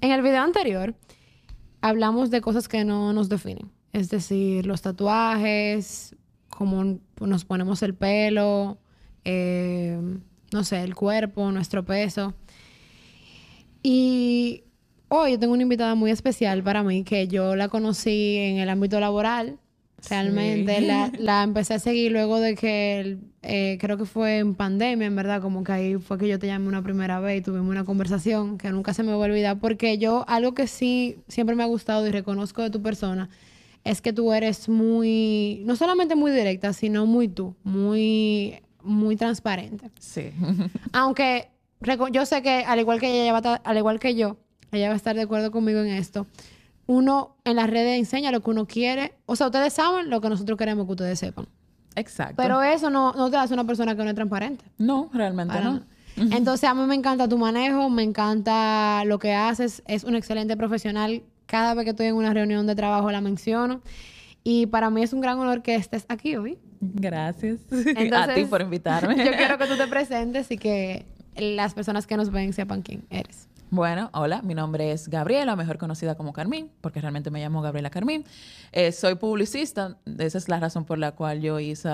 En el video anterior hablamos de cosas que no nos definen. Es decir, los tatuajes, cómo nos ponemos el pelo, eh, no sé, el cuerpo, nuestro peso. Y hoy yo tengo una invitada muy especial para mí que yo la conocí en el ámbito laboral. Realmente la, la, empecé a seguir luego de que eh, creo que fue en pandemia, en verdad, como que ahí fue que yo te llamé una primera vez y tuvimos una conversación que nunca se me va a olvidar porque yo algo que sí siempre me ha gustado y reconozco de tu persona es que tú eres muy, no solamente muy directa, sino muy tú, muy, muy transparente. Sí. Aunque yo sé que al igual que ella, va al igual que yo, ella va a estar de acuerdo conmigo en esto. Uno en las redes enseña lo que uno quiere. O sea, ustedes saben lo que nosotros queremos que ustedes sepan. Exacto. Pero eso no, no te hace una persona que no es transparente. No, realmente no. Entonces, a mí me encanta tu manejo, me encanta lo que haces. Es un excelente profesional. Cada vez que estoy en una reunión de trabajo la menciono. Y para mí es un gran honor que estés aquí hoy. Gracias. a ti por invitarme. yo quiero que tú te presentes y que las personas que nos ven sepan quién eres. Bueno, hola, mi nombre es Gabriela, mejor conocida como Carmín, porque realmente me llamo Gabriela Carmín. Eh, soy publicista, esa es la razón por la cual yo hice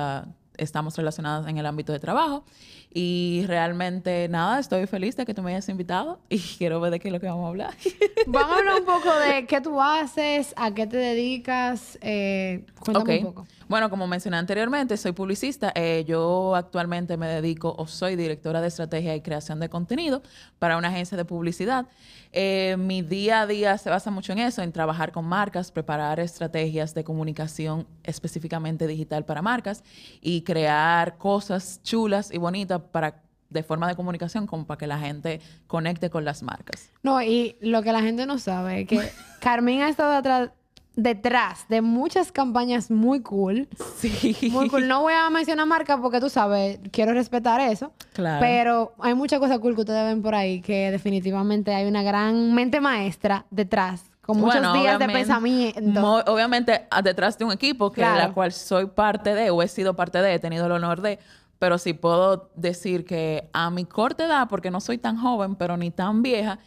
estamos relacionadas en el ámbito de trabajo. Y realmente, nada, estoy feliz de que tú me hayas invitado y quiero ver de qué es lo que vamos a hablar. Vamos a hablar un poco de qué tú haces, a qué te dedicas. Eh, cuéntame un poco. Bueno, como mencioné anteriormente, soy publicista. Eh, yo actualmente me dedico o soy directora de estrategia y creación de contenido para una agencia de publicidad. Eh, mi día a día se basa mucho en eso, en trabajar con marcas, preparar estrategias de comunicación específicamente digital para marcas y crear cosas chulas y bonitas para de forma de comunicación como para que la gente conecte con las marcas. No, y lo que la gente no sabe es que Carmen ha estado atrás detrás de muchas campañas muy cool. Sí. Muy cool. No voy a mencionar marcas porque tú sabes, quiero respetar eso. Claro. Pero hay muchas cosas cool que ustedes ven por ahí que definitivamente hay una gran mente maestra detrás. Con muchos días de pensamiento. Obviamente, detrás de un equipo que la cual soy parte de, o he sido parte de, he tenido el honor de, pero sí puedo decir que a mi corta edad, porque no soy tan joven, pero ni tan vieja,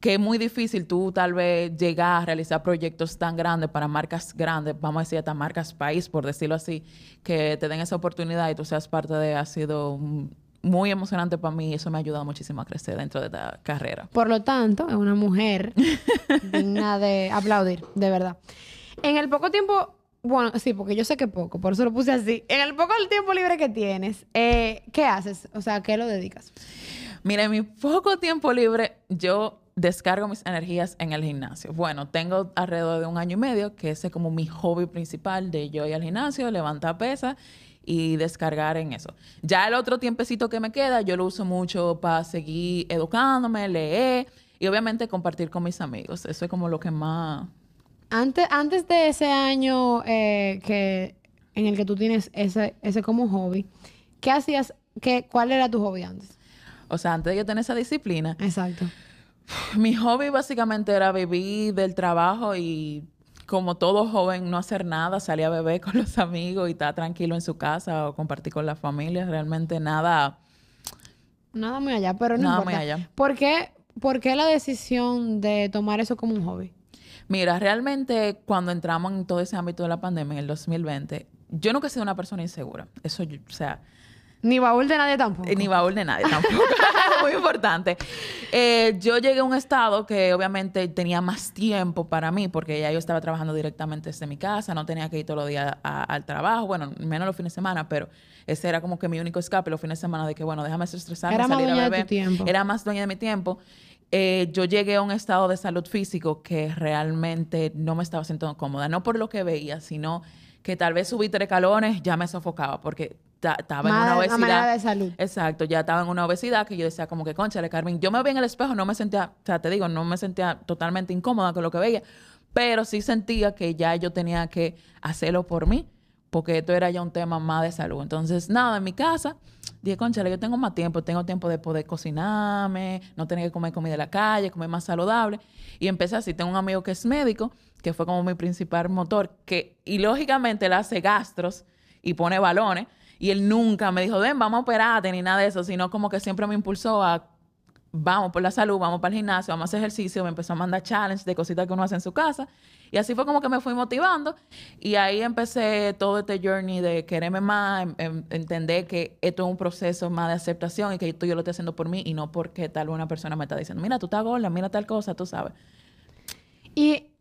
que es muy difícil tú tal vez llegar a realizar proyectos tan grandes para marcas grandes, vamos a decir hasta marcas país, por decirlo así, que te den esa oportunidad y tú seas parte de, ha sido muy emocionante para mí y eso me ha ayudado muchísimo a crecer dentro de la carrera. Por lo tanto, es una mujer digna de aplaudir, de verdad. En el poco tiempo, bueno, sí, porque yo sé que poco, por eso lo puse así. En el poco tiempo libre que tienes, eh, ¿qué haces? O sea, ¿qué lo dedicas? Mira, en mi poco tiempo libre, yo descargo mis energías en el gimnasio. Bueno, tengo alrededor de un año y medio que ese es como mi hobby principal de yo ir al gimnasio, levantar pesas y descargar en eso. Ya el otro tiempecito que me queda, yo lo uso mucho para seguir educándome, leer y obviamente compartir con mis amigos. Eso es como lo que más... Antes, antes de ese año eh, que, en el que tú tienes ese, ese como hobby, ¿qué hacías? Qué, ¿Cuál era tu hobby antes? O sea, antes de yo tener esa disciplina. Exacto. Mi hobby básicamente era vivir del trabajo y como todo joven no hacer nada, salir a beber con los amigos y estar tranquilo en su casa o compartir con la familia, realmente nada nada muy allá, pero no nada importa. muy allá. ¿Por qué, ¿Por qué la decisión de tomar eso como un hobby? Mira, realmente cuando entramos en todo ese ámbito de la pandemia en el 2020, yo nunca he sido una persona insegura. Eso, o sea, ni baúl de nadie tampoco. Ni baúl de nadie tampoco. Muy importante. Eh, yo llegué a un estado que obviamente tenía más tiempo para mí, porque ya yo estaba trabajando directamente desde mi casa, no tenía que ir todos los días al trabajo, bueno, menos los fines de semana, pero ese era como que mi único escape los fines de semana de que, bueno, déjame estresarme, era salir más a beber. De tu tiempo. Era más dueña de mi tiempo. Eh, yo llegué a un estado de salud físico que realmente no me estaba sintiendo cómoda, no por lo que veía, sino que tal vez subí tres calones ya me sofocaba, porque estaba en una obesidad. de salud. Exacto, ya estaba en una obesidad que yo decía como que, conchale, Carmen, yo me veía en el espejo, no me sentía, o sea, te digo, no me sentía totalmente incómoda con lo que veía, pero sí sentía que ya yo tenía que hacerlo por mí, porque esto era ya un tema más de salud. Entonces, nada, en mi casa, dije, conchale, yo tengo más tiempo, tengo tiempo de poder cocinarme, no tener que comer comida de la calle, comer más saludable. Y empecé así, tengo un amigo que es médico, que fue como mi principal motor, que, y lógicamente él hace gastros y pone balones, y él nunca me dijo, ven, vamos a operarte, ni nada de eso, sino como que siempre me impulsó a vamos por la salud, vamos para el gimnasio, vamos a hacer ejercicio, me empezó a mandar challenge de cositas que uno hace en su casa. Y así fue como que me fui motivando. Y ahí empecé todo este journey de quererme más, em- em- entender que esto es un proceso más de aceptación y que esto yo lo estoy haciendo por mí y no porque tal una persona me está diciendo, mira, tú estás gorda, mira tal cosa, tú sabes. Y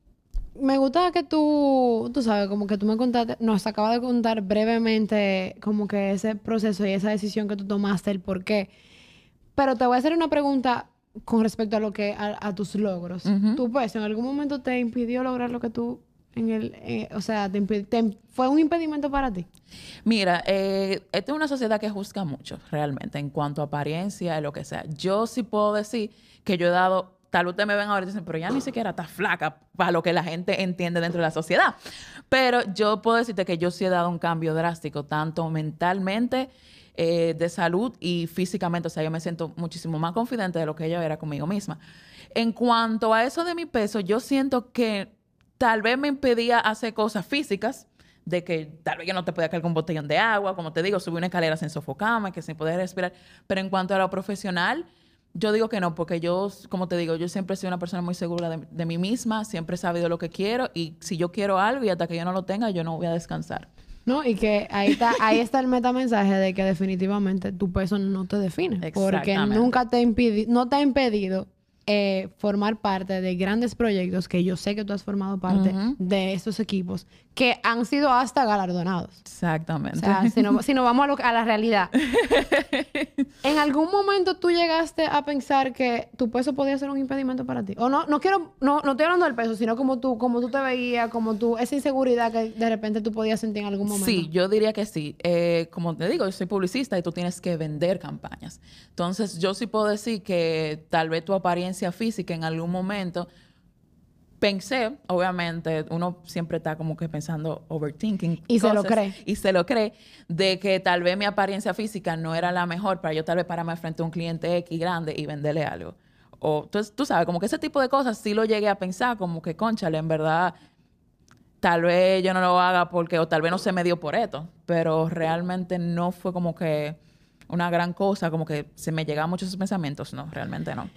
me gusta que tú, tú sabes, como que tú me contaste, nos acabas de contar brevemente como que ese proceso y esa decisión que tú tomaste, el por qué. Pero te voy a hacer una pregunta con respecto a lo que, a, a tus logros. ¿Tu peso en algún momento te impidió lograr lo que tú, en el, eh, o sea, te impi- te- fue un impedimento para ti? Mira, eh, esta es una sociedad que juzga mucho realmente en cuanto a apariencia y lo que sea. Yo sí puedo decir que yo he dado, tal vez ustedes me ven ahora y dicen, pero ya ni siquiera está flaca para lo que la gente entiende dentro de la sociedad. Pero yo puedo decirte que yo sí he dado un cambio drástico, tanto mentalmente, eh, de salud y físicamente. O sea, yo me siento muchísimo más confidente de lo que yo era conmigo misma. En cuanto a eso de mi peso, yo siento que tal vez me impedía hacer cosas físicas, de que tal vez yo no te podía cargar un botellón de agua, como te digo, subir una escalera sin sofocarme, que sin poder respirar. Pero en cuanto a lo profesional, yo digo que no, porque yo, como te digo, yo siempre he sido una persona muy segura de, de mí misma, siempre he sabido lo que quiero y si yo quiero algo y hasta que yo no lo tenga, yo no voy a descansar. ¿No? Y que ahí está, ahí está el metamensaje de que definitivamente tu peso no te define. Porque nunca te impidi no te ha impedido eh, formar parte de grandes proyectos que yo sé que tú has formado parte Ujú. de estos equipos que han sido hasta galardonados. Exactamente. O sea, si, no, si nos vamos a, lo- a la realidad. ¿En algún momento tú llegaste a pensar que tu peso podía ser un impedimento para ti? O no, no quiero, no, no estoy hablando del peso, sino como tú, como tú te veías, como tú, esa inseguridad que de repente tú podías sentir en algún momento. Sí, yo diría que sí. Eh, como te digo, yo soy publicista y tú tienes que vender campañas. Entonces, yo sí puedo decir que tal vez tu apariencia física en algún momento pensé, obviamente, uno siempre está como que pensando overthinking. Y se lo cree. Y se lo cree, de que tal vez mi apariencia física no era la mejor para yo tal vez pararme frente a un cliente X grande y venderle algo. O, entonces, tú sabes, como que ese tipo de cosas sí lo llegué a pensar, como que, conchale, en verdad, tal vez yo no lo haga porque, o tal vez no se me dio por esto, pero realmente no fue como que una gran cosa, como que se me llegaban muchos pensamientos, no, realmente no.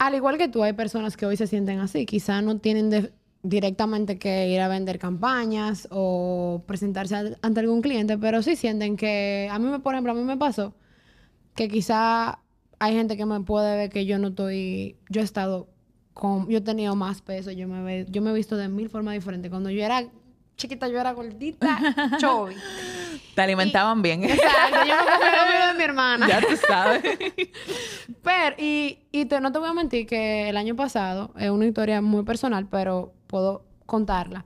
Al igual que tú, hay personas que hoy se sienten así. Quizá no tienen de- directamente que ir a vender campañas o presentarse ante algún cliente, pero sí sienten que, a mí, me, por ejemplo, a mí me pasó que quizá hay gente que me puede ver que yo no estoy, yo he estado con, yo he tenido más peso, yo me, ve- yo me he visto de mil formas diferentes. Cuando yo era chiquita, yo era gordita, chubby. Te alimentaban bien. Exacto, yo me comía lo de mi hermana. ya tú sabes. Pero, y, y te- no te voy a mentir que el año pasado, es una historia muy personal, pero puedo contarla.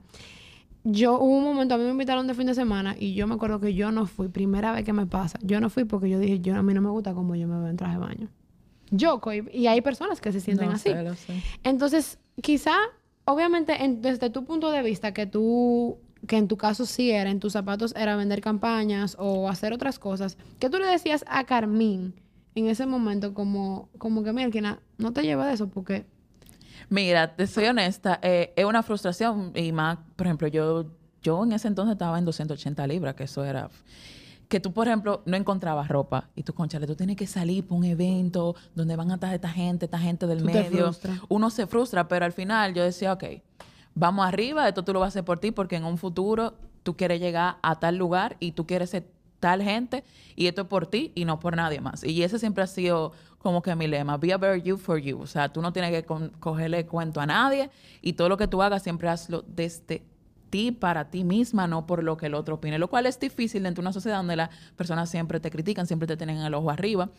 Yo hubo un momento, a mí me invitaron de fin de semana y yo me acuerdo que yo no fui, primera vez que me pasa. Yo no fui porque yo dije, yo a mí no me gusta como yo me veo en traje de baño. Yo, y hay personas que se sienten No así. sé, lo sé. Entonces, quizá, obviamente, en- desde tu punto de vista, que tú, que en tu caso sí era, en tus zapatos era vender campañas o hacer otras cosas, ¿qué tú le decías a Carmín en ese momento como, como que, mira, no te lleva de eso porque... Mira, te soy honesta, eh, es una frustración y más, por ejemplo, yo, yo en ese entonces estaba en 280 libras, que eso era... Que tú, por ejemplo, no encontrabas ropa y tú, conchale, tú tienes que salir para un evento donde van a estar esta gente, esta gente del Tú medio. Uno se frustra, pero al final yo decía, ok, vamos arriba, esto tú lo vas a hacer por ti porque en un futuro tú quieres llegar a tal lugar y tú quieres ser tal gente y esto es por ti y no por nadie más. Y ese siempre ha sido como que mi lema, be a better you for you. O sea, tú no tienes que cogerle cuento a nadie y todo lo que tú hagas siempre hazlo desde para ti misma, no por lo que el otro opine. Lo cual es difícil dentro de una sociedad donde las personas siempre te critican, siempre te tienen el ojo arriba.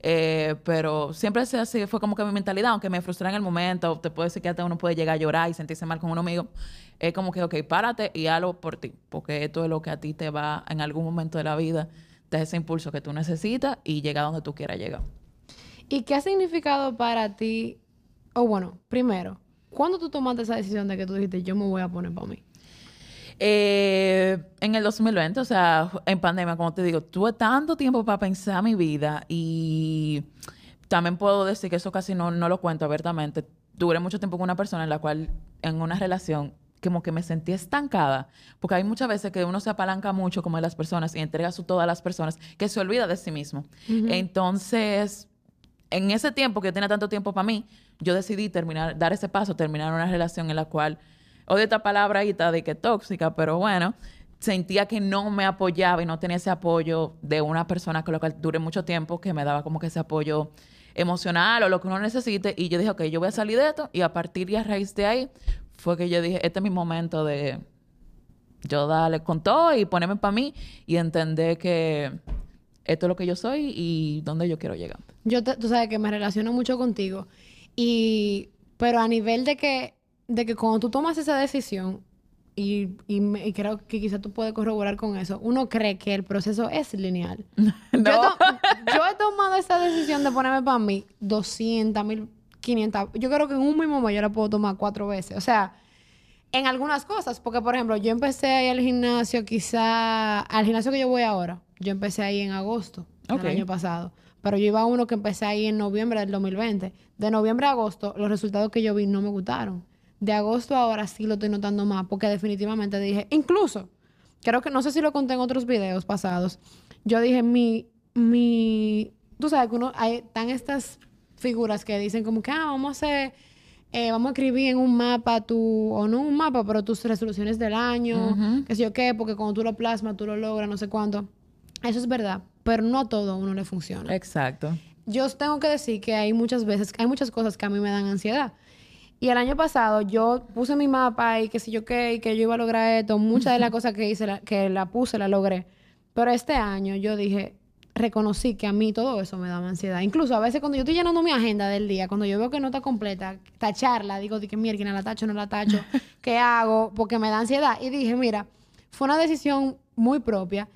Eh, pero siempre se así, fue como que mi mentalidad, aunque me frustrara en el momento, te puedo decir que hasta uno puede llegar a llorar y sentirse mal con uno mismo. Es como que, ok, párate y hazlo por ti, porque esto es lo que a ti te va en algún momento de la vida, te da ese impulso que tú necesitas y llega donde tú quieras llegar. ¿Y qué ha significado para ti? O bueno, primero, ¿cuándo tú tomaste esa decisión de que tú dijiste, yo me voy a poner para mí? Eh, en el 2020, o sea, en pandemia, como te digo, tuve tanto tiempo para pensar mi vida y también puedo decir que eso casi no, no lo cuento abiertamente. Duré mucho tiempo con una persona en la cual, en una relación, como que me sentí estancada, porque hay muchas veces que uno se apalanca mucho como de las personas y entrega su todo a las personas, que se olvida de sí mismo. Entonces, en ese tiempo que tenía tanto tiempo para mí, yo decidí terminar, dar ese paso, terminar una relación en la cual, odio esta palabra ahí, de que tóxica, pero bueno, sentía que no me apoyaba y no tenía ese apoyo de una persona con la cual duré mucho tiempo, que me daba como que ese apoyo emocional o lo que uno necesite. Y yo dije, ok, yo voy a salir de esto. Y a partir y a raíz de ahí, fue que yo dije, este es mi momento de yo darle con todo y ponerme para mí y entender que esto es lo que yo soy y dónde yo quiero llegar. Yo, tú sabes que me relaciono mucho contigo. Y, pero a nivel de que, de que cuando tú tomas esa decisión, y, y, creo que quizás tú puedes corroborar con eso, uno cree que el proceso es lineal. yo, he tomado esa decisión de ponerme para mí 200 mil, 500. Yo creo que en un mismo mes yo la puedo tomar cuatro veces. O sea, en algunas cosas, porque por ejemplo, yo empecé a ir al gimnasio, quizá al gimnasio que yo voy ahora, yo empecé ahí en agosto del año pasado. Pero yo iba a uno que empecé ahí en noviembre del 2020. De noviembre a agosto, los resultados que yo vi no me gustaron. De agosto a ahora sí lo estoy notando más, porque definitivamente dije, incluso, creo que no sé si lo conté en otros videos pasados, yo dije, mi, mi, tú sabes que uno, hay tan estas figuras que dicen como que, ah, vamos a hacer eh, vamos a escribir en un mapa tu, o no un mapa, pero tus resoluciones del año, qué sé yo qué, porque cuando tú lo plasmas, tú lo logras, no sé cuánto. Eso es verdad, pero no todo a uno le funciona. Exacto. Yo tengo que decir que hay muchas veces, hay muchas cosas que a mí me dan ansiedad. Y el año pasado yo puse mi mapa y qué sé yo qué, y que yo iba a lograr esto. Muchas de las cosas que hice, que la puse, la logré. Pero este año yo dije, reconocí que a mí todo eso me daba ansiedad. Incluso a veces cuando yo estoy llenando mi agenda del día, cuando yo veo que no está completa, tacharla, digo, de que mierda, la tacho, no la tacho, ¿qué hago? Porque me da ansiedad. Y dije, mira, fue una decisión muy propia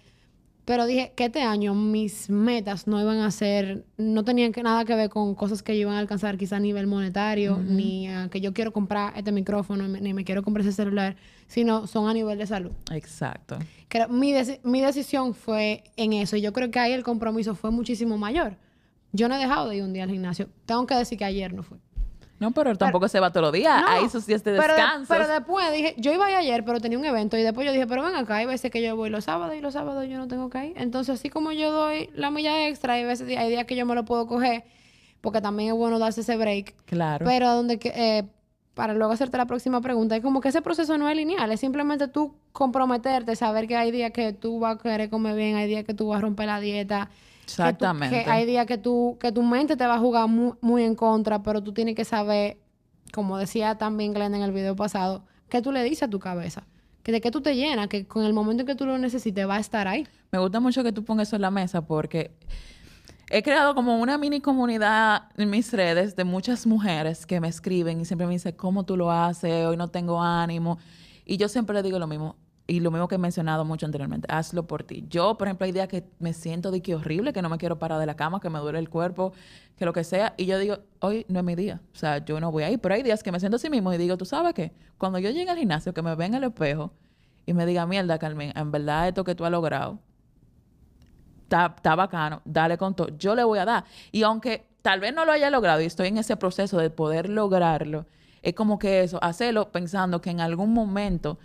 pero dije que este año mis metas no iban a ser, no tenían que, nada que ver con cosas que yo iban a alcanzar quizá a nivel monetario, ni que yo quiero comprar este micrófono, ni me quiero comprar ese celular, sino son a nivel de salud. Exacto. mi, mi decisión fue en eso y yo creo que ahí el compromiso fue muchísimo mayor. Yo no he dejado de ir un día al gimnasio. Tengo que decir que ayer no fue. No, pero tampoco se va todos los días. Ahí eso sí este descanso. Pero, después dije, yo iba ayer, pero tenía un evento. Y después yo dije, pero ven acá, hay veces que yo voy los sábados y los sábados yo no tengo que ir. Entonces, así como yo doy la milla extra, hay veces hay días que yo me lo puedo coger, porque también es bueno darse ese break. Claro. Pero donde que, eh, para luego hacerte la próxima pregunta, es como que ese proceso no es lineal, es simplemente tú comprometerte, saber que hay días que tú vas a querer comer bien, hay días que tú vas a romper la dieta. Exactamente. Que, hay días que, tú, que tu mente te va a jugar muy, muy en contra, pero tú tienes que saber como decía también Glenn en el video pasado, ¿qué tú le dices a tu cabeza? Que de qué tú te llenas, que con el momento en que tú lo necesites va a estar ahí. Me gusta mucho que tú pongas eso en la mesa porque he creado como una mini comunidad en mis redes de muchas mujeres que me escriben y siempre me dicen, ¿cómo tú lo haces? Hoy no tengo ánimo. Y yo siempre le digo lo mismo, y lo mismo que he mencionado mucho anteriormente, hazlo por ti. Yo, por ejemplo, hay días que me siento de que horrible, que no me quiero parar de la cama, que me duele el cuerpo, que lo que sea, y yo digo, hoy no es mi día, o sea, yo no voy a ir, pero hay días que me siento así mismo y digo, tú sabes qué, cuando yo llegue al gimnasio, que me ven el espejo y me diga, mierda, Carmen, en verdad esto que tú has logrado, está bacano, dale con todo, yo le voy a dar. Y aunque tal vez no lo haya logrado y estoy en ese proceso de poder lograrlo, es como que eso, hacerlo pensando que en algún momento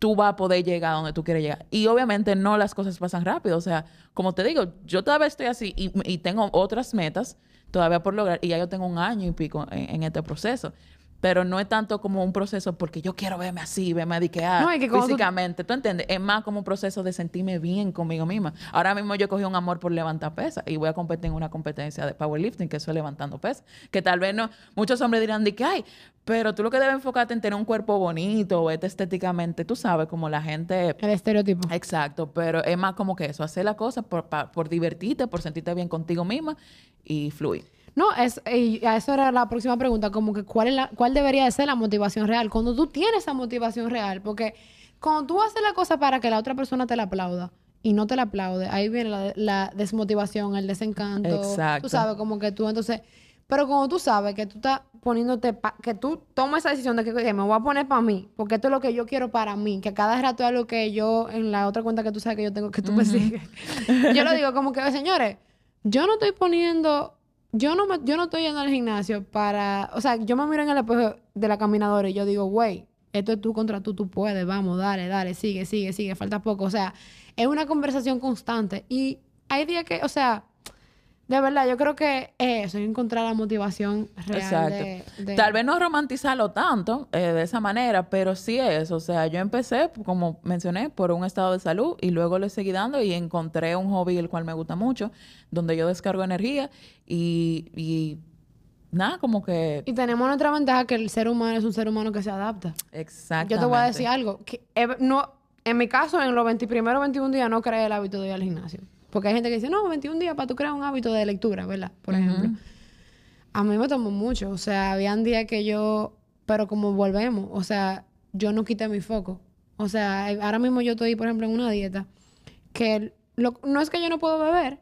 tú vas a poder llegar a donde tú quieres llegar. Y obviamente no las cosas pasan rápido. O sea, como te digo, yo todavía estoy así y, tengo otras metas todavía por lograr y ya yo tengo un año y pico en este proceso pero no es tanto como un proceso porque yo quiero verme así, verme diquear físicamente, tú... entiendes? Es más como un proceso de sentirme bien conmigo misma. Ahora mismo yo cogí un amor por levantar pesas y voy a competir en una competencia de powerlifting, que eso es levantando pesas, que tal vez no, muchos hombres dirán de que, ay, pero tú lo que debes enfocarte en tener un cuerpo bonito o estéticamente, tú sabes, como la gente... El estereotipo. Exacto, pero es más como que eso, hacer la cosa por, por divertirte, por sentirte bien contigo misma y fluir. No, es, y a eso era la próxima pregunta, como que cuál, es la, cuál debería de ser la motivación real. Cuando tú tienes esa motivación real, porque cuando tú haces la cosa para que la otra persona te la aplauda y no te la aplaude, ahí viene la, desmotivación, el desencanto. Exacto. Tú sabes, como que tú entonces... Pero cuando tú sabes que tú estás poniéndote, que tú tomas esa decisión de que me voy a poner para mí, porque esto es lo que yo quiero para mí, que cada rato es lo que yo, en la otra cuenta que tú sabes que yo tengo, que tú me sigues, yo lo digo como que, señores, yo no estoy poniendo yo no, me, yo no estoy yendo al gimnasio para, o sea, yo me miro en el espejo de la caminadora y yo digo, güey, esto es tú contra tú, tú puedes, vamos, dale, dale, sigue, sigue, sigue, falta poco. O sea, es una conversación constante. Y hay días que, o sea, De verdad, yo creo que eso, encontrar la motivación real Exacto. Tal vez no romantizarlo tanto eh, de esa manera, pero sí es. O sea, yo empecé, como mencioné, por un estado de salud y luego le seguí dando y encontré un hobby el cual me gusta mucho, donde yo descargo energía y, y nada, como que... Y tenemos otra ventaja que el ser humano es un ser humano que se adapta. Exacto. Yo te voy a decir algo. Que, no, en mi caso, en los 21 o 21 días no creé el hábito de ir al gimnasio. Porque hay gente que dice, no, 21 días para tú crear un hábito de lectura, ¿verdad? Por ejemplo. A mí me tomó mucho. O sea, habían días que yo, pero como volvemos, o sea, yo no quité mi foco. O sea, ahora mismo yo estoy, por ejemplo, en una dieta que no es que yo no puedo beber,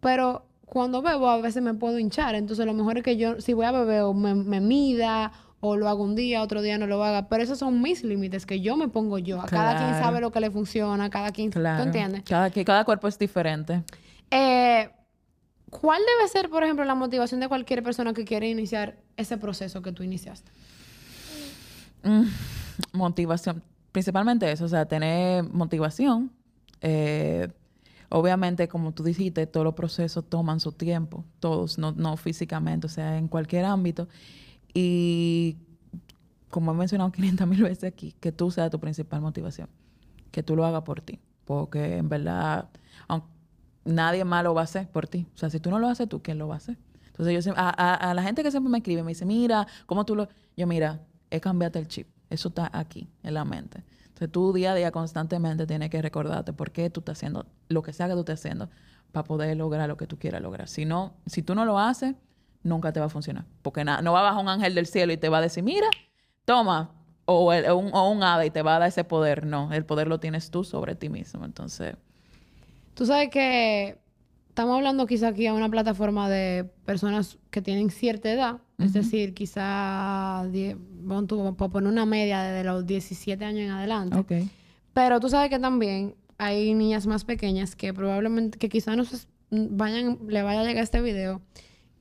pero cuando bebo a veces me puedo hinchar. Entonces, lo mejor es que yo, si voy a beber, o me, me mida o lo hago un día, otro día no lo haga. Pero esos son mis límites que yo me pongo yo. Cada quien sabe lo que le funciona, cada quien... Claro. ¿Tú entiendes? Cada, cada cuerpo es diferente. Eh, ¿Cuál debe ser, por ejemplo, la motivación de cualquier persona que quiere iniciar ese proceso que tú iniciaste? Mm, motivación. Principalmente eso, o sea, tener motivación. Eh, obviamente, como tú dijiste, todos los procesos toman su tiempo, todos, no, no físicamente, o sea, en cualquier ámbito. Y como he mencionado 500 mil veces aquí, que tú seas tu principal motivación, que tú lo hagas por ti, porque en verdad nadie más lo va a hacer por ti. O sea, si tú no lo haces tú, ¿quién lo va a hacer? Entonces yo a, a, la gente que siempre me escribe, me dice, mira, ¿cómo tú lo...? Yo, mira, he cambiado el chip. Eso está aquí, en la mente. Entonces tú día a día constantemente tienes que recordarte por qué tú estás haciendo lo que sea que tú estés haciendo para poder lograr lo que tú quieras lograr. Si no, si tú no lo haces, nunca te va a funcionar. Porque no va a bajar un ángel del cielo y te va a decir, mira, toma, o, un, o un hada y te va a dar ese poder. No, el poder lo tienes tú sobre ti mismo. Entonces... Tú sabes que estamos hablando quizá aquí a una plataforma de personas que tienen cierta edad, es decir, quizá, vamos a poner una media de los 17 años en adelante. Okay. Pero tú sabes que también hay niñas más pequeñas que probablemente, que quizá no vayan, le vaya a llegar este video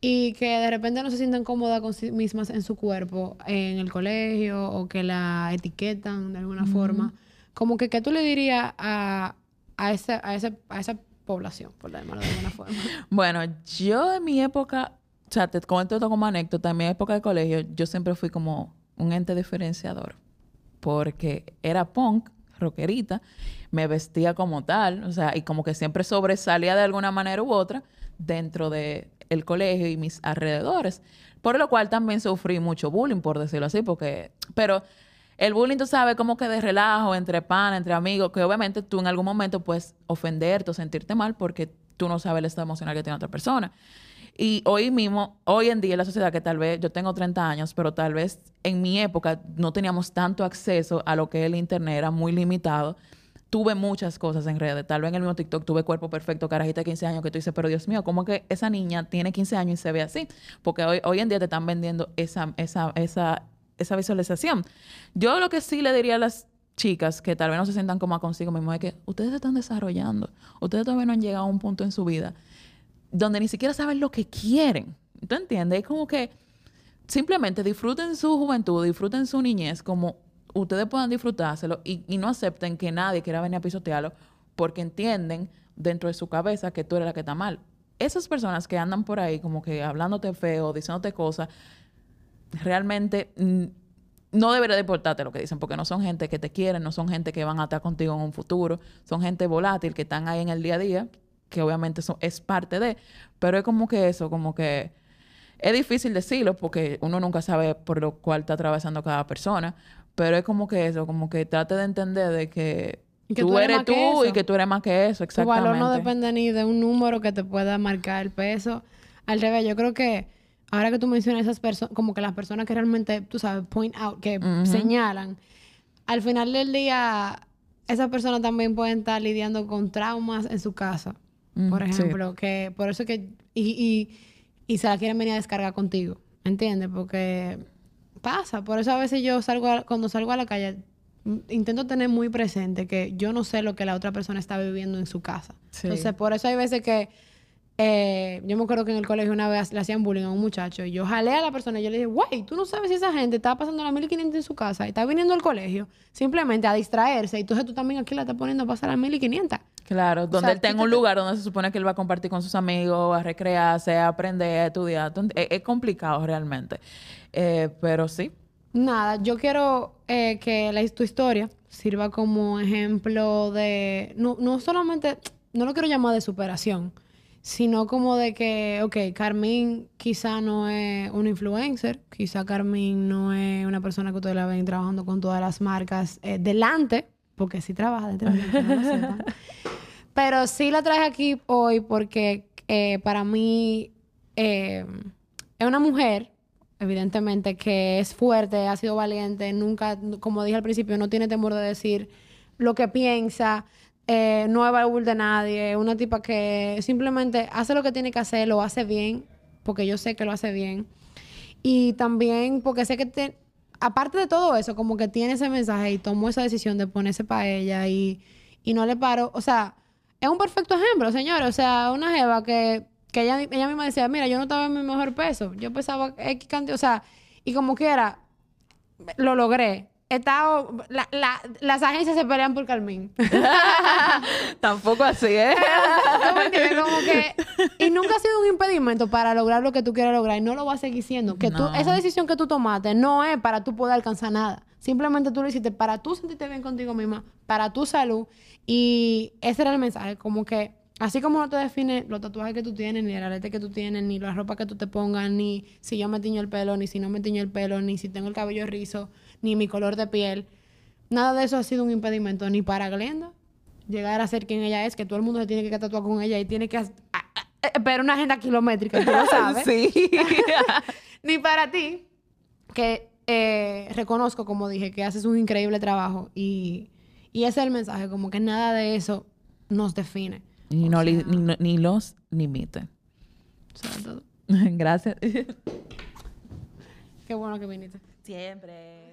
y que de repente no se sientan cómodas con sí mismas en su cuerpo, en el colegio, o que la etiquetan de alguna forma. Como que, ¿qué tú le dirías a, a, ese, a, ese, a esa población, por llamarlo de alguna forma? bueno, yo en mi época, o sea, te comento esto como anécdota, en mi época de colegio, yo siempre fui como un ente diferenciador, porque era punk, rockerita, me vestía como tal, o sea, y como que siempre sobresalía de alguna manera u otra dentro de el colegio y mis alrededores, por lo cual también sufrí mucho bullying, por decirlo así, porque, pero el bullying, tú sabes, como que de relajo, entre pan, entre amigos, que obviamente tú en algún momento puedes ofenderte o sentirte mal porque tú no sabes el estado emocional que tiene otra persona. Y hoy mismo, hoy en día en la sociedad, que tal vez yo tengo 30 años, pero tal vez en mi época no teníamos tanto acceso a lo que el Internet, era muy limitado. Tuve muchas cosas en redes. Tal vez en el mismo TikTok tuve cuerpo perfecto, carajita de 15 años, que tú dices, pero Dios mío, ¿cómo que esa niña tiene 15 años y se ve así? Porque hoy, hoy en día te están vendiendo esa, esa, esa esa visualización. Yo lo que sí le diría a las chicas que tal vez no se sientan como consigo mismo es que ustedes se están desarrollando. Ustedes todavía no han llegado a un punto en su vida donde ni siquiera saben lo que quieren. ¿Tú entiendes? Es como que simplemente disfruten su juventud, disfruten su niñez como ustedes puedan disfrutárselo y, y no acepten que nadie quiera venir a pisotearlo porque entienden dentro de su cabeza que tú eres la que está mal. Esas personas que andan por ahí como que hablándote feo, diciéndote cosas, realmente no debería de importarte lo que dicen, porque no son gente que te quieren, no son gente que van a estar contigo en un futuro, son gente volátil que están ahí en el día a día, que obviamente es parte de, pero es como que eso, como que es difícil decirlo porque uno nunca sabe por lo cual está atravesando cada persona, pero es como que eso, como que trate de entender de que, tú, eres tú y que tú eres más que eso, exactamente. Tu valor no depende ni de un número que te pueda marcar el peso. Al revés, yo creo que ahora que tú mencionas esas personas, como que las personas que realmente, tú sabes, point out, que señalan, al final del día, esas personas también pueden estar lidiando con traumas en su casa, mm, por ejemplo, que por eso que, y, y, se la quieren venir a descargar contigo, ¿entiendes? Porque pasa, por eso a veces yo salgo, cuando salgo a la calle, intento tener muy presente que yo no sé lo que la otra persona está viviendo en su casa. Entonces, por eso hay veces que eh, yo me acuerdo que en el colegio una vez le hacían bullying a un muchacho y yo jalé a la persona y yo le dije, güey, tú no sabes si esa gente está pasando las 1500 en su casa y está viniendo al colegio simplemente a distraerse y entonces tú también aquí la estás poniendo a pasar las 1500. Claro, donde él tenga un lugar donde se supone que él va a compartir con sus amigos, a recrearse, a aprender, a estudiar. Es, complicado realmente. Eh, pero sí. Nada, yo quiero eh, que la, tu historia sirva como ejemplo de, no, no solamente, no lo quiero llamar de superación, sino como de que, ok, Carmín quizá no es un influencer, quizá Carmín no es una persona que ustedes la ven trabajando con todas las marcas eh, delante, porque sí trabaja detrás, no Pero sí la traje aquí hoy porque eh, para mí eh, es una mujer, evidentemente, que es fuerte, ha sido valiente, nunca, como dije al principio, no tiene temor de decir lo que piensa eh, no es baúl de nadie, una tipa que simplemente hace lo que tiene que hacer, lo hace bien, porque yo sé que lo hace bien. Y también porque sé que, aparte de todo eso, como que tiene ese mensaje y tomó esa decisión de ponerse para ella y, no le paro. O sea, es un perfecto ejemplo, señores. O sea, una jeva que, que ella, ella misma decía, mira, yo no estaba en mi mejor peso. Yo pesaba X cantidad, o sea, y como quiera, lo logré estado, las agencias se pelean por Carmín. Tampoco así, ¿eh? y nunca ha sido un impedimento para lograr lo que tú quieres lograr y no lo va a seguir siendo. Que tú, esa decisión que tú tomaste no es para tú poder alcanzar nada. Simplemente tú lo hiciste para tú sentirte bien contigo misma, para tu salud. Y ese era el mensaje, como que así como no te define los tatuajes que tú tienes, ni el arete que tú tienes, ni la ropa que tú te pongas, ni si yo me tiño el pelo, ni si no me tiño el pelo, ni si tengo el cabello rizo ni mi color de piel. Nada de eso ha sido un impedimento ni para Glenda llegar a ser quien ella es, que todo el mundo se tiene que tatuar con ella y tiene que pero una agenda kilométrica, tú lo sabes. sí. ni para ti, que eh, reconozco, como dije, que haces un increíble trabajo y, ese es el mensaje, como que nada de eso nos define. Ni, no, ni, los limite. Gracias. Qué bueno que viniste. Siempre.